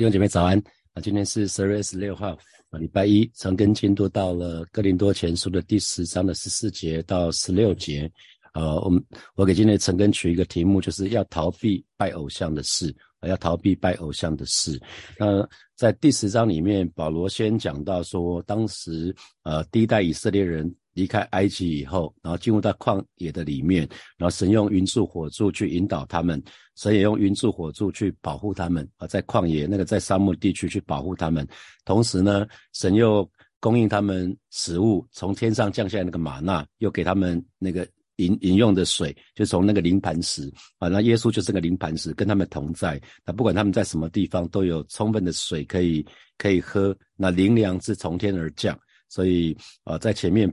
弟兄姐妹早安啊！今天是十二月十六号啊，礼拜一，长根进度到了哥林多前书的第十章的十四节到十六节。呃，我们我给今天陈根取一个题目，就是要逃避拜偶像的事啊，要逃避拜偶像的事。那在第十章里面，保罗先讲到说，当时呃第一代以色列人。离开埃及以后，然后进入到旷野的里面，然后神用云柱火柱去引导他们，神也用云柱火柱去保护他们啊，在旷野那个在沙漠地区去保护他们。同时呢，神又供应他们食物，从天上降下来那个玛纳，又给他们那个饮饮用的水，就从那个灵磐石啊，那耶稣就是个灵磐石，跟他们同在。那不管他们在什么地方，都有充分的水可以可以喝。那灵粮是从天而降。所以啊，在前面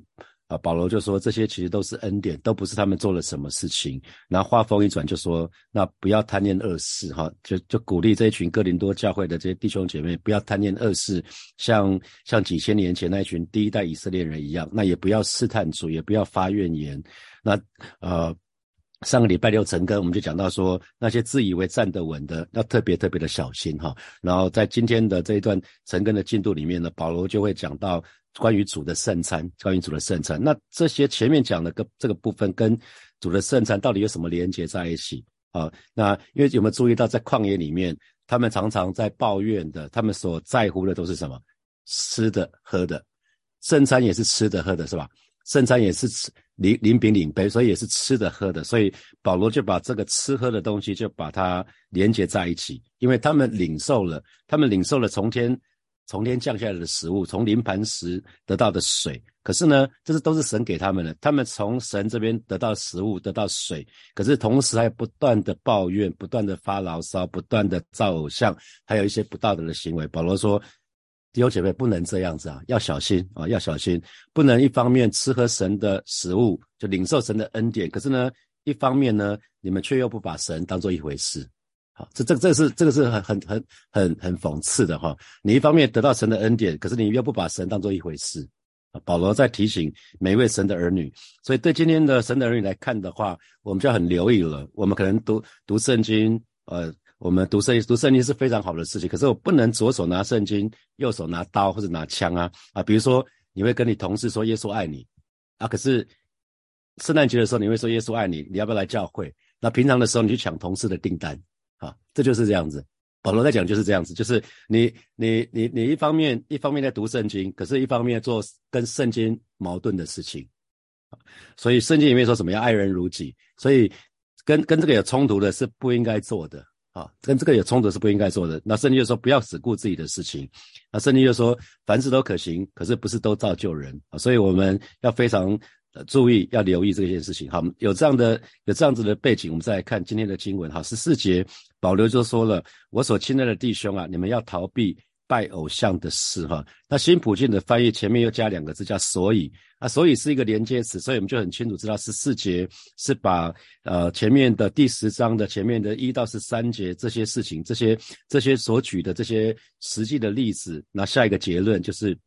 啊，保罗就说这些其实都是恩典，都不是他们做了什么事情。然后话锋一转，就说那不要贪念恶事哈，就就鼓励这一群哥林多教会的这些弟兄姐妹不要贪念恶事，像像几千年前那群第一代以色列人一样，那也不要试探主，也不要发怨言。那呃。上个礼拜六晨更，我们就讲到说，那些自以为站得稳的，要特别特别的小心哈。然后在今天的这一段晨更的进度里面呢，保罗就会讲到关于主的圣餐，关于主的圣餐。那这些前面讲的个这个部分跟主的圣餐到底有什么连接在一起啊？那因为有没有注意到，在旷野里面，他们常常在抱怨的，他们所在乎的都是什么？吃的、喝的，圣餐也是吃的、喝的，是吧？圣餐也是吃领领饼领杯，所以也是吃的喝的，所以保罗就把这个吃喝的东西就把它连接在一起，因为他们领受了，他们领受了从天从天降下来的食物，从临盘时得到的水。可是呢，这是都是神给他们的，他们从神这边得到食物，得到水，可是同时还不断的抱怨，不断的发牢骚，不断的造偶像，还有一些不道德的行为。保罗说。弟兄姐妹不能这样子啊，要小心啊，要小心，不能一方面吃喝神的食物，就领受神的恩典，可是呢，一方面呢，你们却又不把神当做一回事，好，这这这是这个是很很很很很讽刺的哈。你一方面得到神的恩典，可是你又不把神当做一回事。保罗在提醒每一位神的儿女，所以对今天的神的儿女来看的话，我们就要很留意了。我们可能读读圣经，呃。我们读圣经读圣经是非常好的事情，可是我不能左手拿圣经，右手拿刀或者拿枪啊啊！比如说，你会跟你同事说耶稣爱你啊，可是圣诞节的时候你会说耶稣爱你，你要不要来教会？那平常的时候你去抢同事的订单啊，这就是这样子。保罗在讲就是这样子，就是你你你你一方面一方面在读圣经，可是一方面做跟圣经矛盾的事情所以圣经里面说什么要爱人如己，所以跟跟这个有冲突的是不应该做的。啊，跟这个有冲突是不应该做的。那圣经就说不要只顾自己的事情，那圣经就说凡事都可行，可是不是都造就人啊。所以我们要非常注意，要留意这件事情。好，有这样的有这样子的背景，我们再来看今天的经文。好，十四节保留就说了：“我所亲爱的弟兄啊，你们要逃避。”拜偶像的事，哈，那新普京的翻译前面又加两个字，叫所以。啊，所以是一个连接词，所以我们就很清楚知道十四节是把呃前面的第十章的前面的一到十三节这些事情，这些这些所举的这些实际的例子，那下一个结论就是，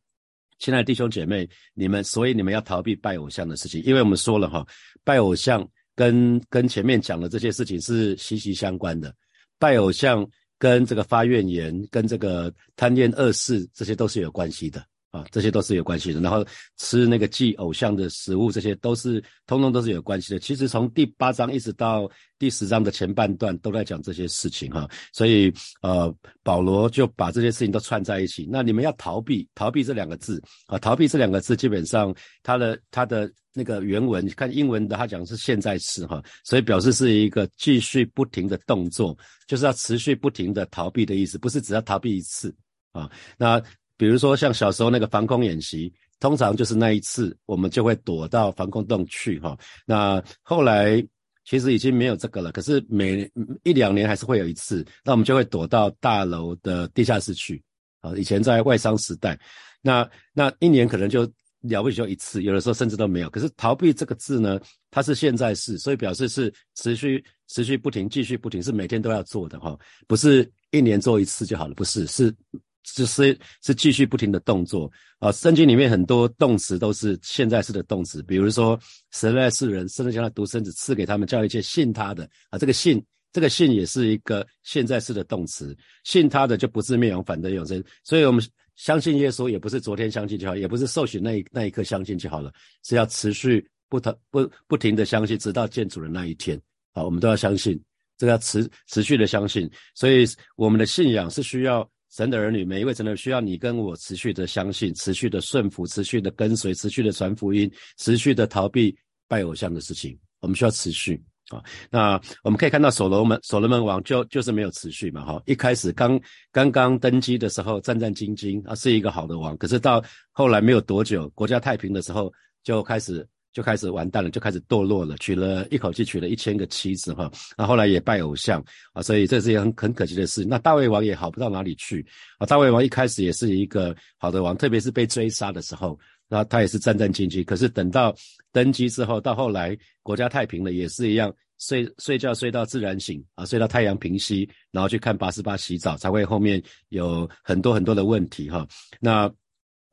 亲爱的弟兄姐妹，你们所以你们要逃避拜偶像的事情，因为我们说了哈，拜偶像跟跟前面讲的这些事情是息息相关的，拜偶像。跟这个发怨言，跟这个贪念恶事，这些都是有关系的。啊，这些都是有关系的。然后吃那个祭偶像的食物，这些都是通通都是有关系的。其实从第八章一直到第十章的前半段都在讲这些事情哈，所以呃，保罗就把这些事情都串在一起。那你们要逃避，逃避这两个字啊，逃避这两个字，基本上它的它的。那个原文，看英文的，他讲是现在式哈，所以表示是一个继续不停的动作，就是要持续不停的逃避的意思，不是只要逃避一次啊。那比如说像小时候那个防空演习，通常就是那一次，我们就会躲到防空洞去哈。那后来其实已经没有这个了，可是每一两年还是会有一次，那我们就会躲到大楼的地下室去啊。以前在外商时代，那那一年可能就。了不起就一次，有的时候甚至都没有。可是逃避这个字呢，它是现在式，所以表示是持续、持续不停、继续不停，是每天都要做的哈，不是一年做一次就好了，不是，是，是是是继续不停的动作啊。圣经里面很多动词都是现在式的动词，比如说神爱世人，甚至将他独生子赐给他们，叫一切信他的啊，这个信这个信也是一个现在式的动词，信他的就不是灭亡，反得永生。所以我们相信耶稣，也不是昨天相信就好，也不是受洗那一那一刻相信就好了，是要持续不不不停的相信，直到见主的那一天。好，我们都要相信，这个要持持续的相信。所以我们的信仰是需要神的儿女，每一位神的需要你跟我持续的相信，持续的顺服，持续的跟随，持续的传福音，持续的逃避拜偶像的事情。我们需要持续啊。那我们可以看到所罗门所罗门王就就是没有持续嘛，哈。一开始刚刚刚登基的时候战战兢兢啊，是一个好的王。可是到后来没有多久，国家太平的时候就开始。就开始完蛋了，就开始堕落了，娶了一口气娶了一千个妻子哈，那后来也拜偶像啊，所以这是一个很很可惜的事。那大卫王也好不到哪里去啊，大卫王一开始也是一个好的王，特别是被追杀的时候，那他也是战战兢兢。可是等到登基之后，到后来国家太平了，也是一样，睡睡觉睡到自然醒啊，睡到太阳平息，然后去看八十八洗澡，才会后面有很多很多的问题哈。那。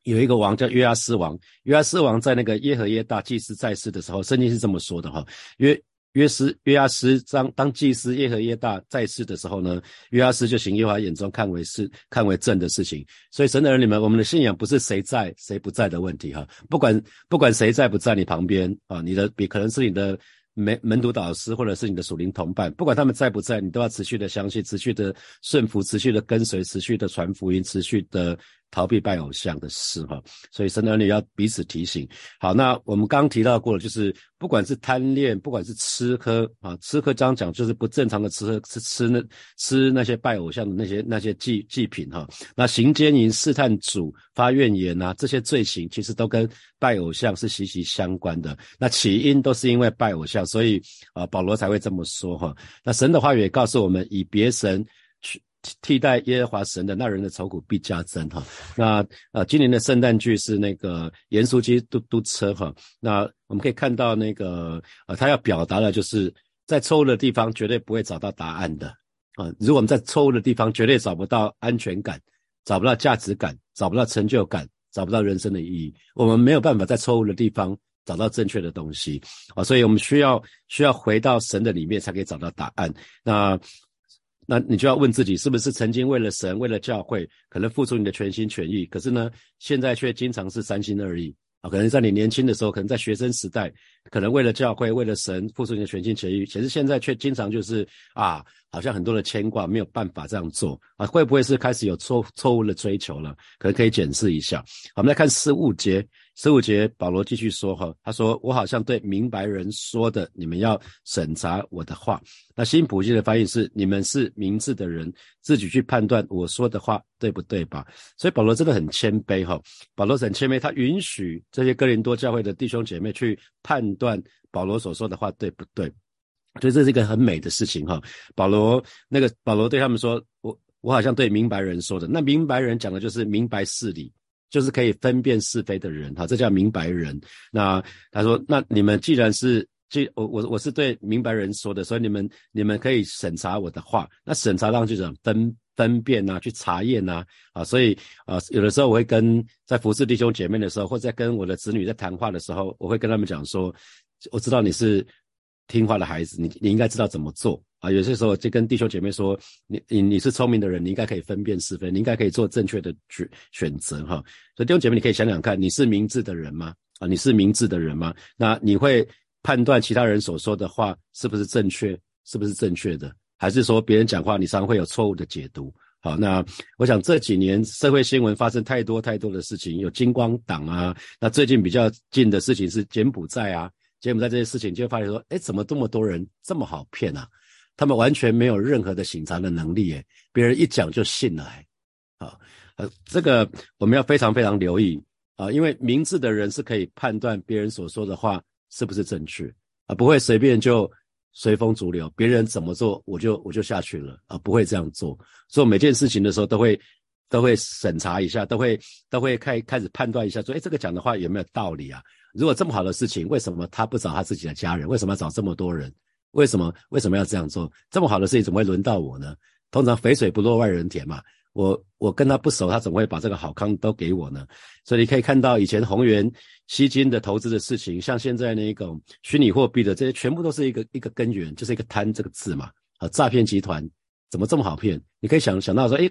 有一个王叫约阿斯王，约阿斯王在那个耶和耶大祭司在世的时候，圣经是这么说的哈。约约斯约阿斯当当祭司耶和耶大在世的时候呢，约阿斯就行耶和华眼中看为是看为正的事情。所以神的儿女们，我们的信仰不是谁在谁不在的问题哈。不管不管谁在不在你旁边啊，你的比可能是你的门门徒导师或者是你的属灵同伴，不管他们在不在，你都要持续的相信，持续的顺服，持续的跟随，持续的传福音，持续的。逃避拜偶像的事哈，所以神的儿女要彼此提醒。好，那我们刚提到过了，就是不管是贪恋，不管是吃喝啊，吃喝刚讲就是不正常的吃喝，吃吃那吃那些拜偶像的那些那些祭祭品哈。那行奸淫、试探主、发怨言啊，这些罪行其实都跟拜偶像是息息相关的。那起因都是因为拜偶像，所以啊，保罗才会这么说哈。那神的话语也告诉我们，以别神。替代耶和华神的那人的愁苦必加增哈。那呃，今年的圣诞剧是那个盐酥鸡嘟嘟车哈。那我们可以看到那个呃，他要表达的就是在错误的地方绝对不会找到答案的啊。如果我们在错误的地方绝对找不到安全感，找不到价值感，找不到成就感，找不到人生的意义，我们没有办法在错误的地方找到正确的东西啊。所以我们需要需要回到神的里面才可以找到答案。那。那你就要问自己，是不是曾经为了神、为了教会，可能付出你的全心全意，可是呢，现在却经常是三心二意啊？可能在你年轻的时候，可能在学生时代，可能为了教会、为了神付出你的全心全意，其实现在却经常就是啊，好像很多的牵挂，没有办法这样做啊？会不会是开始有错错误的追求了？可能可以检视一下。我们来看事物节。十五节，保罗继续说：“哈，他说我好像对明白人说的，你们要审查我的话。那新普济的翻译是：你们是明智的人，自己去判断我说的话对不对吧？所以保罗真的很谦卑，哈，保罗很谦卑，他允许这些哥林多教会的弟兄姐妹去判断保罗所说的话对不对。所以这是一个很美的事情，哈。保罗那个保罗对他们说：我我好像对明白人说的。那明白人讲的就是明白事理。”就是可以分辨是非的人，哈，这叫明白人。那他说，那你们既然是，既我我我是对明白人说的，所以你们你们可以审查我的话。那审查当就是分分辨呐，去查验呐，啊，所以啊，有的时候我会跟在服侍弟兄姐妹的时候，或者在跟我的子女在谈话的时候，我会跟他们讲说，我知道你是听话的孩子，你你应该知道怎么做。啊，有些时候就跟弟兄姐妹说，你你你是聪明的人，你应该可以分辨是非，你应该可以做正确的选选择哈。所以弟兄姐妹，你可以想想看，你是明智的人吗？啊，你是明智的人吗？那你会判断其他人所说的话是不是正确，是不是正确的，还是说别人讲话你常会有错误的解读？好，那我想这几年社会新闻发生太多太多的事情，有金光党啊，那最近比较近的事情是柬埔寨啊，柬埔寨这些事情就会发现说，哎，怎么这么多人这么好骗啊？他们完全没有任何的醒察的能力，诶，别人一讲就信了，哎，好，呃，这个我们要非常非常留意啊，因为明智的人是可以判断别人所说的话是不是正确啊，不会随便就随风逐流，别人怎么做我就我就下去了啊，不会这样做，做每件事情的时候都会都会审查一下，都会都会开开始判断一下，说，哎，这个讲的话有没有道理啊？如果这么好的事情，为什么他不找他自己的家人？为什么要找这么多人？为什么为什么要这样做？这么好的事情怎么会轮到我呢？通常肥水不落外人田嘛。我我跟他不熟，他怎么会把这个好康都给我呢？所以你可以看到以前宏源吸金的投资的事情，像现在那一种虚拟货币的这些，全部都是一个一个根源，就是一个贪这个字嘛。啊，诈骗集团怎么这么好骗？你可以想想到说，诶，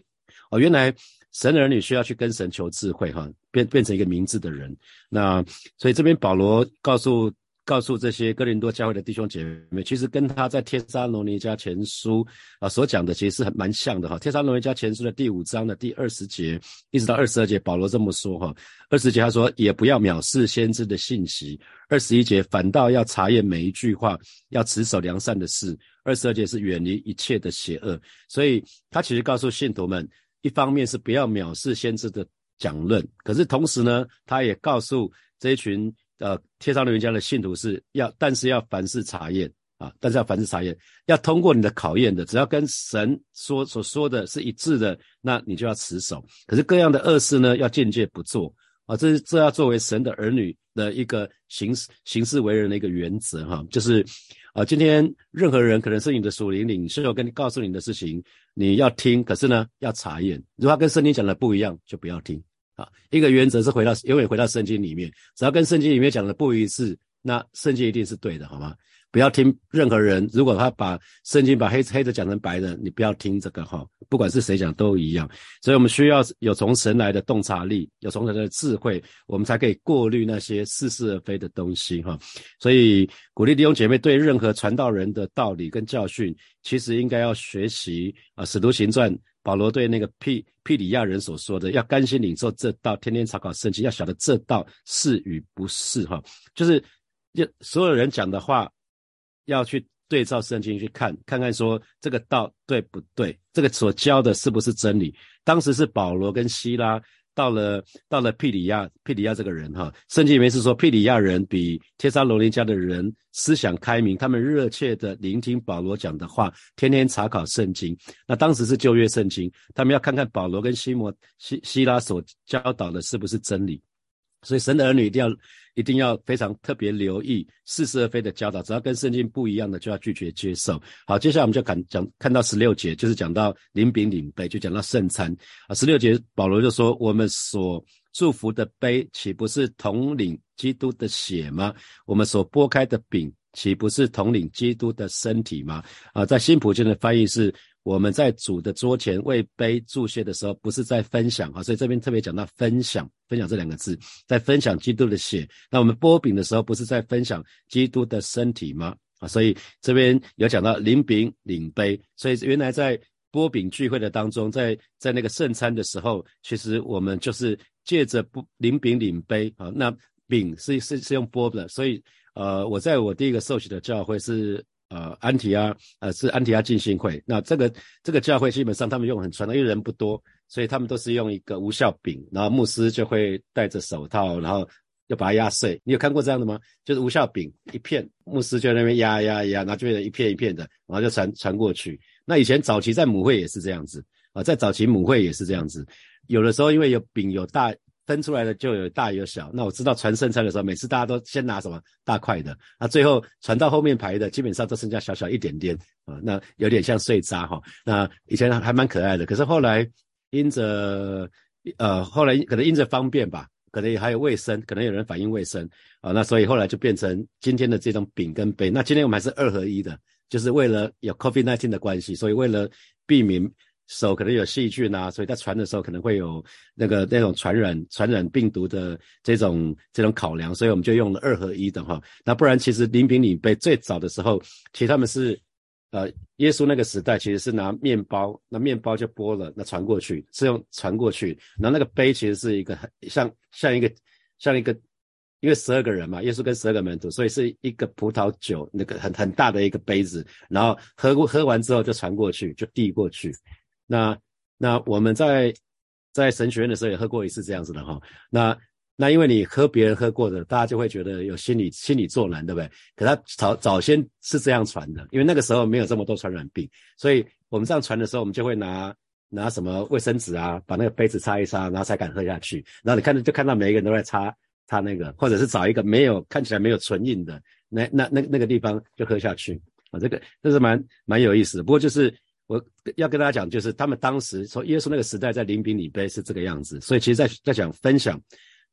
哦，原来神的儿女需要去跟神求智慧，哈，变变成一个明智的人。那所以这边保罗告诉。告诉这些哥林多教会的弟兄姐妹，其实跟他在帖撒罗尼迦前书啊所讲的其实是很蛮像的哈。帖撒罗尼迦前书的第五章的第二十节一直到二十二节，保罗这么说哈。二十节他说也不要藐视先知的信息。二十一节反倒要查验每一句话，要持守良善的事。二十二节是远离一切的邪恶。所以他其实告诉信徒们，一方面是不要藐视先知的讲论，可是同时呢，他也告诉这一群。呃，贴上人家的信徒是要，但是要凡事查验啊，但是要凡事查验，要通过你的考验的。只要跟神说所说的是一致的，那你就要持守。可是各样的恶事呢，要间接不做啊，这是这要作为神的儿女的一个行事行事为人的一个原则哈。就是啊，今天任何人可能是你的属灵领袖，跟你告诉你的事情，你要听，可是呢要查验。如果跟圣经讲的不一样，就不要听。啊，一个原则是回到永远回到圣经里面，只要跟圣经里面讲的不一致，那圣经一定是对的，好吗？不要听任何人，如果他把圣经把黑黑的讲成白的，你不要听这个哈，不管是谁讲都一样。所以我们需要有从神来的洞察力，有从神的智慧，我们才可以过滤那些似是而非的东西哈。所以鼓励弟兄姐妹对任何传道人的道理跟教训，其实应该要学习啊，使徒行传。保罗对那个庇庇里亚人所说的，要甘心领受这道，天天查考圣经，要晓得这道是与不是哈，就是要所有人讲的话，要去对照圣经去看，看看说这个道对不对，这个所教的是不是真理。当时是保罗跟希拉。到了到了庇里亚，庇里亚这个人哈，圣经里面是说庇里亚人比帖撒罗尼迦的人思想开明，他们热切的聆听保罗讲的话，天天查考圣经。那当时是旧约圣经，他们要看看保罗跟西摩西希拉所教导的是不是真理。所以神的儿女一定要一定要非常特别留意似是而非的教导，只要跟圣经不一样的就要拒绝接受。好，接下来我们就看讲看到十六节，就是讲到领饼领杯，就讲到圣餐啊。十六节保罗就说：我们所祝福的杯，岂不是统领基督的血吗？我们所拨开的饼，岂不是统领基督的身体吗？啊，在新普京的翻译是。我们在主的桌前为杯注谢的时候，不是在分享啊，所以这边特别讲到分享，分享这两个字，在分享基督的血。那我们剥饼的时候，不是在分享基督的身体吗？啊，所以这边有讲到领饼领杯，所以原来在剥饼聚会的当中，在在那个圣餐的时候，其实我们就是借着不领饼领杯啊，那饼是是是用剥的，所以呃，我在我第一个受洗的教会是。呃，安提阿，呃，是安提阿进信会。那这个这个教会基本上他们用很传统，因为人不多，所以他们都是用一个无效饼，然后牧师就会戴着手套，然后就把它压碎。你有看过这样的吗？就是无效饼一片，牧师就在那边压压压，然后就变成一片一片的，然后就传传过去。那以前早期在母会也是这样子啊，在早期母会也是这样子，有的时候因为有饼有大。分出来的就有大有小，那我知道传圣餐的时候，每次大家都先拿什么大块的，那最后传到后面排的，基本上都剩下小小一点点啊，那有点像碎渣哈。那以前还蛮可爱的，可是后来因着呃后来可能因着方便吧，可能也还有卫生，可能有人反映卫生啊，那所以后来就变成今天的这种饼跟杯。那今天我们还是二合一的，就是为了有 COVID nineteen 的关系，所以为了避免。手可能有细菌啊，所以在传的时候可能会有那个那种传染传染病毒的这种这种考量，所以我们就用了二合一的哈。那不然其实临饼领杯最早的时候，其实他们是呃耶稣那个时代其实是拿面包，那面包就剥了，那传过去是用传过去，然后那个杯其实是一个很像像一个像一个因为十二个人嘛，耶稣跟十二个门徒，所以是一个葡萄酒那个很很大的一个杯子，然后喝过喝完之后就传过去，就递过去。那那我们在在神学院的时候也喝过一次这样子的哈，那那因为你喝别人喝过的，大家就会觉得有心理心理作难，对不对？可他早早先是这样传的，因为那个时候没有这么多传染病，所以我们这样传的时候，我们就会拿拿什么卫生纸啊，把那个杯子擦一擦，然后才敢喝下去。然后你看着就看到每一个人都在擦擦那个，或者是找一个没有看起来没有唇印的那那那那个地方就喝下去啊，这个这是蛮蛮有意思的。不过就是。我要跟大家讲，就是他们当时从耶稣那个时代在临饼礼杯是这个样子，所以其实，在在讲分享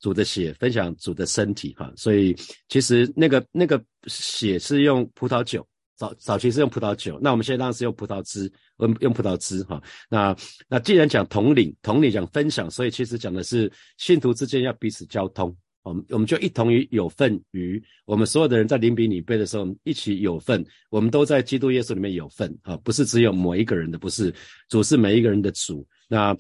主的血，分享主的身体哈，所以其实那个那个血是用葡萄酒早早期是用葡萄酒，那我们现在当然是用葡萄汁，用用葡萄汁哈。那那既然讲统领，统领讲分享，所以其实讲的是信徒之间要彼此交通。我们我们就一同于有份于我们所有的人在临比领杯的时候，一起有份，我们都在基督耶稣里面有份啊，不是只有某一个人的，不是主是每一个人的主。那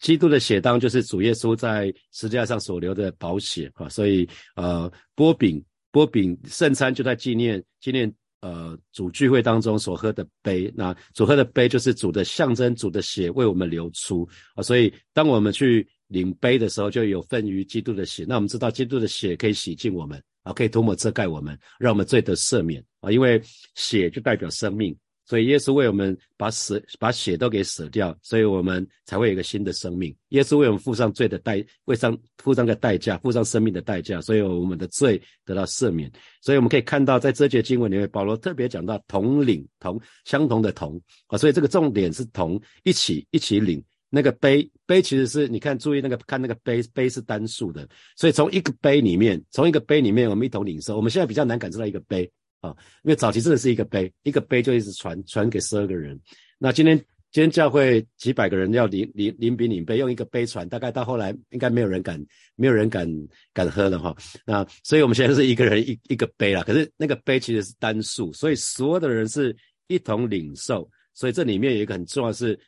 基督的血当就是主耶稣在十字架上所留的宝血啊，所以呃，波饼波饼圣餐就在纪念纪念呃主聚会当中所喝的杯，那所喝的杯就是主的象征，主的血为我们流出啊，所以当我们去。领杯的时候就有份于基督的血，那我们知道基督的血可以洗净我们啊，可以涂抹遮盖我们，让我们罪得赦免啊。因为血就代表生命，所以耶稣为我们把死把血都给舍掉，所以我们才会有一个新的生命。耶稣为我们付上罪的代，为上付上个代价，付上生命的代价，所以我们的罪得到赦免。所以我们可以看到，在这节经文里面，保罗特别讲到同领同相同的同啊，所以这个重点是同一起一起领。那个杯杯其实是你看，注意那个看那个杯杯是单数的，所以从一个杯里面，从一个杯里面我们一同领受。我们现在比较难感受到一个杯啊，因为早期真的是一个杯，一个杯就一直传传给十二个人。那今天今天教会几百个人要领领领饼领杯，用一个杯传，大概到后来应该没有人敢没有人敢敢喝了哈。那所以我们现在是一个人一一个杯啦，可是那个杯其实是单数，所以所有的人是一同领受。所以这里面有一个很重要是。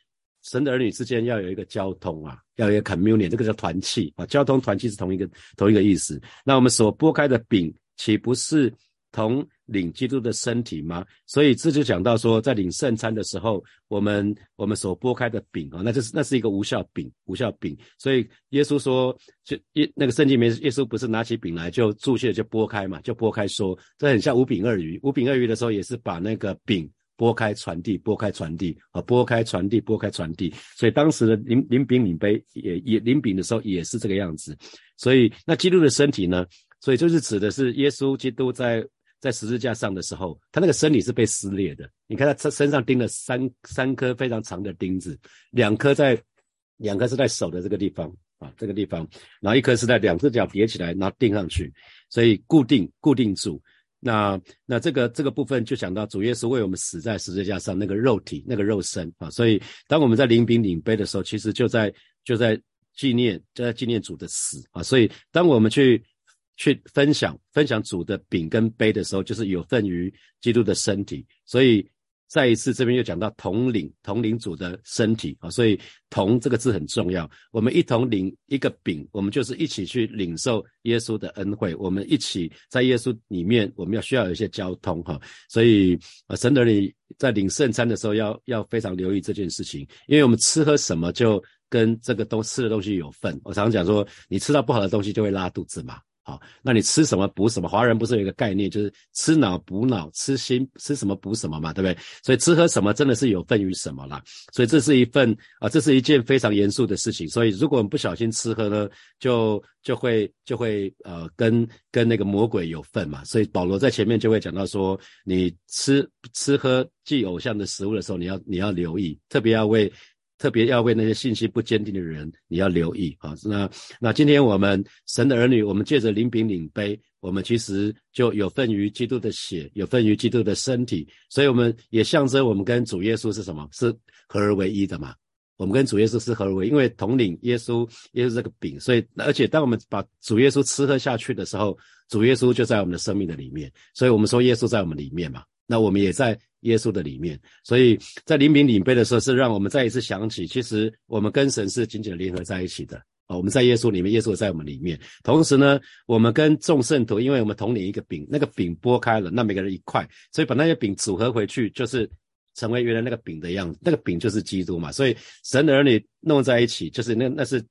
神的儿女之间要有一个交通啊，要有一个 communion，这个叫团契啊。交通团契是同一个同一个意思。那我们所拨开的饼，岂不是同领基督的身体吗？所以这就讲到说，在领圣餐的时候，我们我们所拨开的饼啊，那就是那是一个无效饼，无效饼。所以耶稣说，就耶那个圣经里面，耶稣不是拿起饼来就注谢就拨开嘛，就拨开说，这很像五饼二鱼。五饼二鱼的时候，也是把那个饼。拨开传递，拨开传递，啊，拨开传递，拨开传递。所以当时的临临饼领杯也也临饼的时候也是这个样子。所以那基督的身体呢？所以就是指的是耶稣基督在在十字架上的时候，他那个身体是被撕裂的。你看他身身上钉了三三颗非常长的钉子，两颗在两颗是在手的这个地方啊，这个地方，然后一颗是在两只脚叠起来，然后钉上去，所以固定固定住。那那这个这个部分就讲到主耶稣为我们死在十字架上那个肉体那个肉身啊，所以当我们在领饼领杯的时候，其实就在就在纪念就在纪念主的死啊，所以当我们去去分享分享主的饼跟杯的时候，就是有份于基督的身体，所以。再一次，这边又讲到同领同领主的身体啊，所以同这个字很重要。我们一同领一个饼，我们就是一起去领受耶稣的恩惠。我们一起在耶稣里面，我们要需要有一些交通哈。所以啊，神的你在领圣餐的时候，要要非常留意这件事情，因为我们吃喝什么就跟这个东吃的东西有份。我常常讲说，你吃到不好的东西就会拉肚子嘛。好，那你吃什么补什么？华人不是有一个概念，就是吃脑补脑，吃心吃什么补什么嘛，对不对？所以吃喝什么真的是有份于什么啦。所以这是一份啊，这是一件非常严肃的事情。所以如果我们不小心吃喝呢，就就会就会呃跟跟那个魔鬼有份嘛。所以保罗在前面就会讲到说，你吃吃喝祭偶像的食物的时候，你要你要留意，特别要为。特别要为那些信心不坚定的人，你要留意啊！那那今天我们神的儿女，我们借着领饼领杯，我们其实就有份于基督的血，有份于基督的身体，所以我们也象征我们跟主耶稣是什么？是合而为一的嘛？我们跟主耶稣是合而为，因为统领耶稣，耶稣这个饼，所以而且当我们把主耶稣吃喝下去的时候，主耶稣就在我们的生命的里面，所以我们说耶稣在我们里面嘛。那我们也在耶稣的里面，所以在临饼领杯的时候，是让我们再一次想起，其实我们跟神是紧紧的联合在一起的啊。我们在耶稣里面，耶稣在我们里面。同时呢，我们跟众圣徒，因为我们同领一个饼，那个饼剥开了，那每个人一块，所以把那些饼组合回去，就是成为原来那个饼的样子。那个饼就是基督嘛。所以神的儿女弄在一起，就是那那是。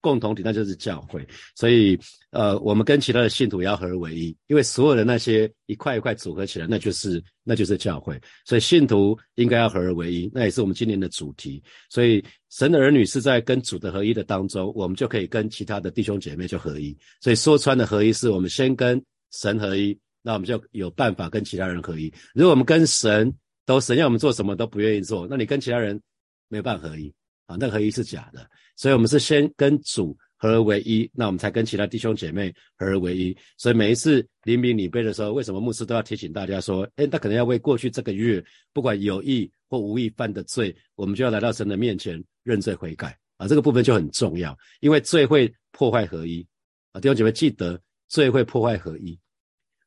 共同体那就是教会，所以呃，我们跟其他的信徒也要合而为一，因为所有的那些一块一块组合起来，那就是那就是教会。所以信徒应该要合而为一，那也是我们今年的主题。所以神的儿女是在跟主的合一的当中，我们就可以跟其他的弟兄姐妹就合一。所以说穿的合一是我们先跟神合一，那我们就有办法跟其他人合一。如果我们跟神都神要我们做什么都不愿意做，那你跟其他人没有办法合一。啊，那合一是假的，所以我们是先跟主合而为一，那我们才跟其他弟兄姐妹合而为一。所以每一次临饼礼杯的时候，为什么牧师都要提醒大家说，哎，他可能要为过去这个月不管有意或无意犯的罪，我们就要来到神的面前认罪悔改啊，这个部分就很重要，因为罪会破坏合一啊，弟兄姐妹记得，罪会破坏合一。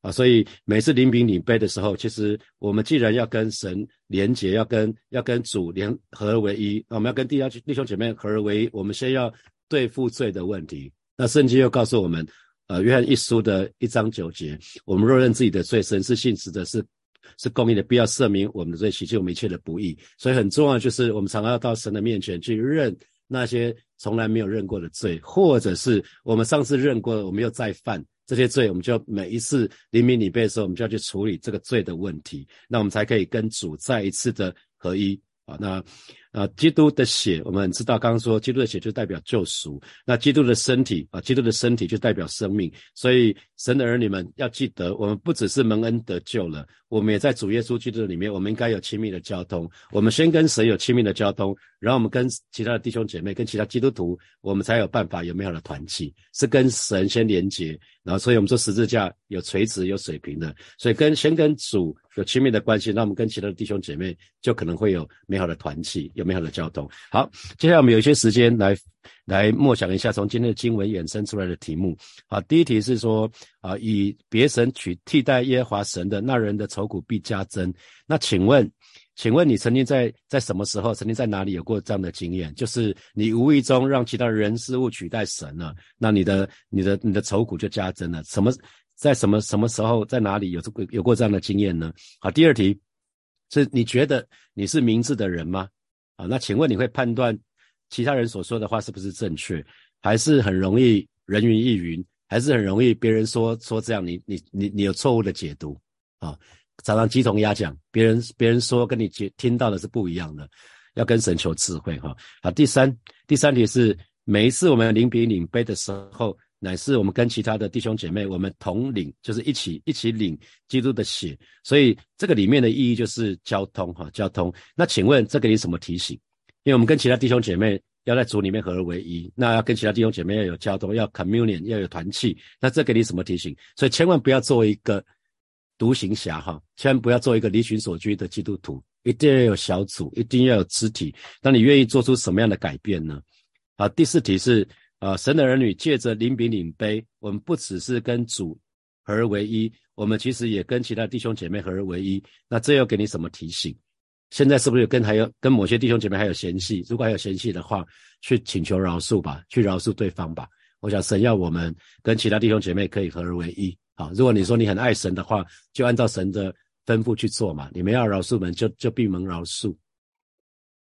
啊，所以每次临饼领杯的时候，其实我们既然要跟神连结，要跟要跟主联合而为一，我们要跟弟兄弟兄姐妹合而为一，我们先要对付罪的问题。那圣经又告诉我们，呃，约翰一书的一章九节，我们若认自己的罪，神是信实的，是是公义的，必要赦免我们的罪，洗去我们一切的不义。所以很重要就是，我们常常要到神的面前去认那些从来没有认过的罪，或者是我们上次认过，我们又再犯。这些罪，我们就每一次黎明礼拜的时候，我们就要去处理这个罪的问题，那我们才可以跟主再一次的合一啊。那。啊，基督的血，我们知道，刚刚说基督的血就代表救赎。那基督的身体啊，基督的身体就代表生命。所以神的儿女们要记得，我们不只是蒙恩得救了，我们也在主耶稣基督里面，我们应该有亲密的交通。我们先跟神有亲密的交通，然后我们跟其他的弟兄姐妹、跟其他基督徒，我们才有办法有美好的团契。是跟神先连接，然后所以我们说十字架有垂直有水平的，所以跟先跟主有亲密的关系，那我们跟其他的弟兄姐妹就可能会有美好的团契。有美好的交通。好，接下来我们有一些时间来来默想一下从今天的经文衍生出来的题目。好，第一题是说啊，以别神取替代耶和华神的那人的愁苦必加增。那请问，请问你曾经在在什么时候，曾经在哪里有过这样的经验？就是你无意中让其他人事物取代神了，那你的你的你的愁苦就加增了。什么在什么什么时候在哪里有这个有过这样的经验呢？好，第二题。是你觉得你是明智的人吗？啊，那请问你会判断其他人所说的话是不是正确，还是很容易人云亦云，还是很容易别人说说这样，你你你你有错误的解读啊？常常鸡同鸭讲，别人别人说跟你听到的是不一样的，要跟神求智慧哈。好，第三第三题是每一次我们领笔领杯的时候。乃是我们跟其他的弟兄姐妹，我们同领，就是一起一起领基督的血，所以这个里面的意义就是交通哈，交通。那请问这给你什么提醒？因为我们跟其他弟兄姐妹要在主里面合而为一，那要跟其他弟兄姐妹要有交通，要 communion，要有团契。那这给你什么提醒？所以千万不要做一个独行侠哈，千万不要做一个离群所居的基督徒，一定要有小组，一定要有肢体。那你愿意做出什么样的改变呢？好，第四题是。啊，神的儿女借着领饼领杯，我们不只是跟主合而为一，我们其实也跟其他弟兄姐妹合而为一。那这又给你什么提醒？现在是不是跟还有跟某些弟兄姐妹还有嫌隙？如果还有嫌隙的话，去请求饶恕吧，去饶恕对方吧。我想神要我们跟其他弟兄姐妹可以合而为一。好，如果你说你很爱神的话，就按照神的吩咐去做嘛。你们要饶恕们，就就闭门饶恕。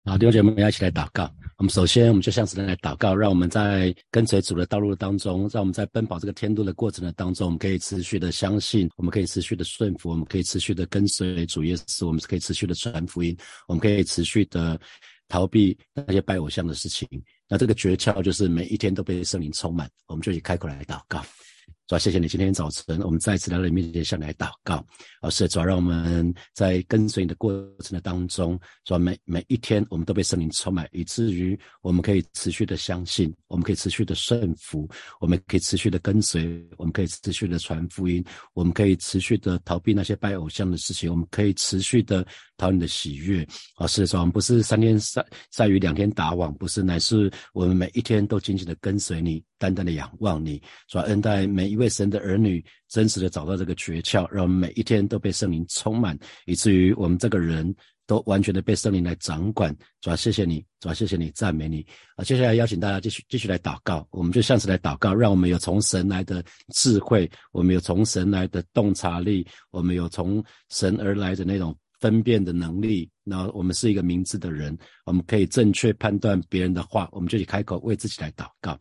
好，弟兄姐妹，们要一起来祷告。我们首先，我们就向神来祷告，让我们在跟随主的道路当中，让我们在奔跑这个天路的过程的当中，我们可以持续的相信，我们可以持续的顺服，我们可以持续的跟随主耶稣，我们可以持续的传福音，我们可以持续的逃避那些拜偶像的事情。那这个诀窍就是每一天都被圣灵充满，我们就以开口来祷告。主要谢谢你今天早晨，我们再次来到你面前向你来祷告。老师，主要让我们在跟随你的过程的当中，主要每每一天我们都被圣灵充满，以至于我们可以持续的相信，我们可以持续的顺服，我们可以持续的跟随，我们可以持续的传福音，我们可以持续的逃避那些拜偶像的事情，我们可以持续的讨你的喜悦。啊！是说我们不是三天晒晒雨两天打网，不是，乃是我们每一天都紧紧的跟随你。单单的仰望你，主恩待每一位神的儿女，真实的找到这个诀窍，让我们每一天都被圣灵充满，以至于我们这个人都完全的被圣灵来掌管。主要谢谢你，主要谢谢你，赞美你。啊，接下来邀请大家继续继续来祷告，我们就像是来祷告，让我们有从神来的智慧，我们有从神来的洞察力，我们有从神而来的那种分辨的能力。那我们是一个明智的人，我们可以正确判断别人的话，我们就去开口为自己来祷告。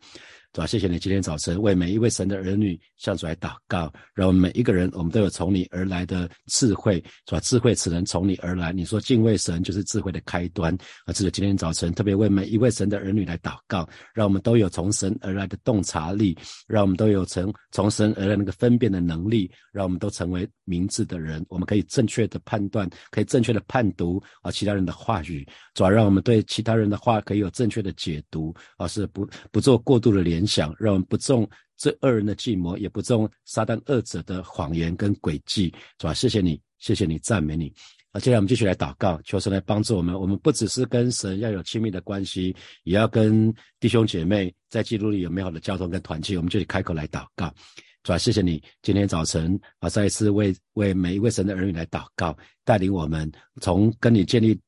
主啊，谢谢你今天早晨为每一位神的儿女向主来祷告，让我们每一个人，我们都有从你而来的智慧，主啊，智慧只能从你而来。你说敬畏神就是智慧的开端，而这个今天早晨特别为每一位神的儿女来祷告，让我们都有从神而来的洞察力，让我们都有从从神而来那个分辨的能力，让我们都成为明智的人，我们可以正确的判断，可以正确的判读啊其他人的话语，主要让我们对其他人的话可以有正确的解读，而是不不做过度的联想，让我们不中这二人的计谋，也不中撒旦二者的谎言跟诡计，主要谢谢你，谢谢你，赞美你。啊，接下来我们继续来祷告，求神来帮助我们。我们不只是跟神要有亲密的关系，也要跟弟兄姐妹在基督里有美好的交通跟团契。我们就开口来祷告，主啊，谢谢你今天早晨啊，再一次为为每一位神的儿女来祷告，带领我们从跟你建立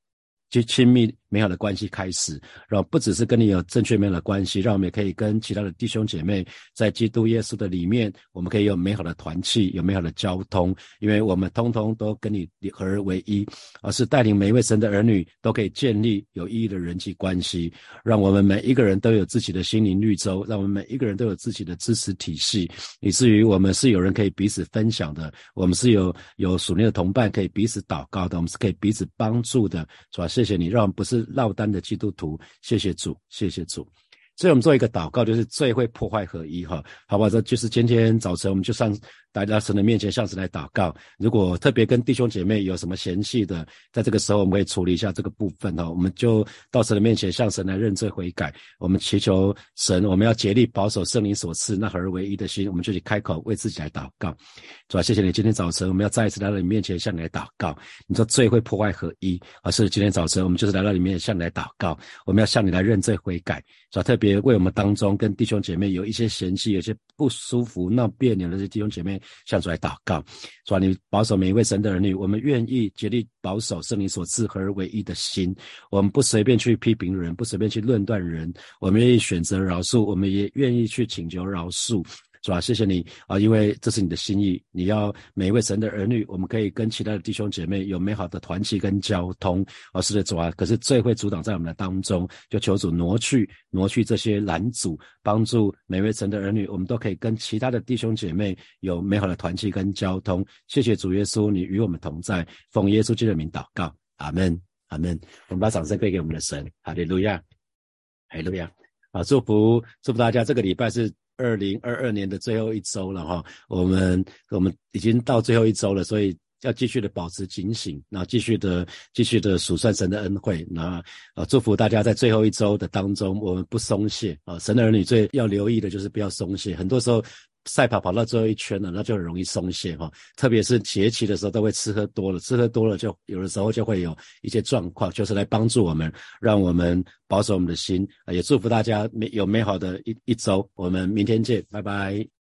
去亲密。美好的关系开始，让不只是跟你有正确美好的关系，让我们也可以跟其他的弟兄姐妹在基督耶稣的里面，我们可以有美好的团契，有美好的交通，因为我们通通都跟你合而为一，而是带领每一位神的儿女都可以建立有意义的人际关系，让我们每一个人都有自己的心灵绿洲，让我们每一个人都有自己的支持体系，以至于我们是有人可以彼此分享的，我们是有有属灵的同伴可以彼此祷告的，我们是可以彼此帮助的，是吧？谢谢你，让我们不是。是落单的基督徒，谢谢主，谢谢主。所以我们做一个祷告，就是最会破坏合一，哈，好吧？这就是今天早晨我们就上。来到神的面前，向神来祷告。如果特别跟弟兄姐妹有什么嫌弃的，在这个时候我们可以处理一下这个部分哈。我们就到神的面前，向神来认罪悔改。我们祈求神，我们要竭力保守圣灵所赐那合而为一的心。我们就去开口为自己来祷告。主啊，谢谢你，今天早晨我们要再一次来到你面前，向你来祷告。你说罪会破坏合一，而是今天早晨我们就是来到里面向你来祷告。我们要向你来认罪悔改。主啊，特别为我们当中跟弟兄姐妹有一些嫌弃、有些不舒服、闹别扭的这些弟兄姐妹。向主来祷告，主啊，你保守每一位神的儿女，我们愿意竭力保守圣灵所赐合而为一的心。我们不随便去批评人，不随便去论断人，我们愿意选择饶恕，我们也愿意去请求饶恕。是吧？谢谢你啊，因为这是你的心意。你要每一位神的儿女，我们可以跟其他的弟兄姐妹有美好的团契跟交通。而是的，主啊，可是最会阻挡在我们的当中，就求主挪去挪去这些拦阻，帮助每位神的儿女，我们都可以跟其他的弟兄姐妹有美好的团契跟交通。谢谢主耶稣，你与我们同在。奉耶稣基督的名祷告，阿门，阿门。我们把掌声归给我们的神，哈利路亚，哈利路亚。啊，祝福祝福大家，这个礼拜是。二零二二年的最后一周了哈，我们我们已经到最后一周了，所以要继续的保持警醒，那继续的继续的数算神的恩惠，那呃祝福大家在最后一周的当中，我们不松懈啊，神的儿女最要留意的就是不要松懈，很多时候。赛跑跑到最后一圈了，那就很容易松懈哈。特别是节气的时候，都会吃喝多了，吃喝多了就有的时候就会有一些状况，就是来帮助我们，让我们保守我们的心。也祝福大家美有美好的一一周。我们明天见，拜拜。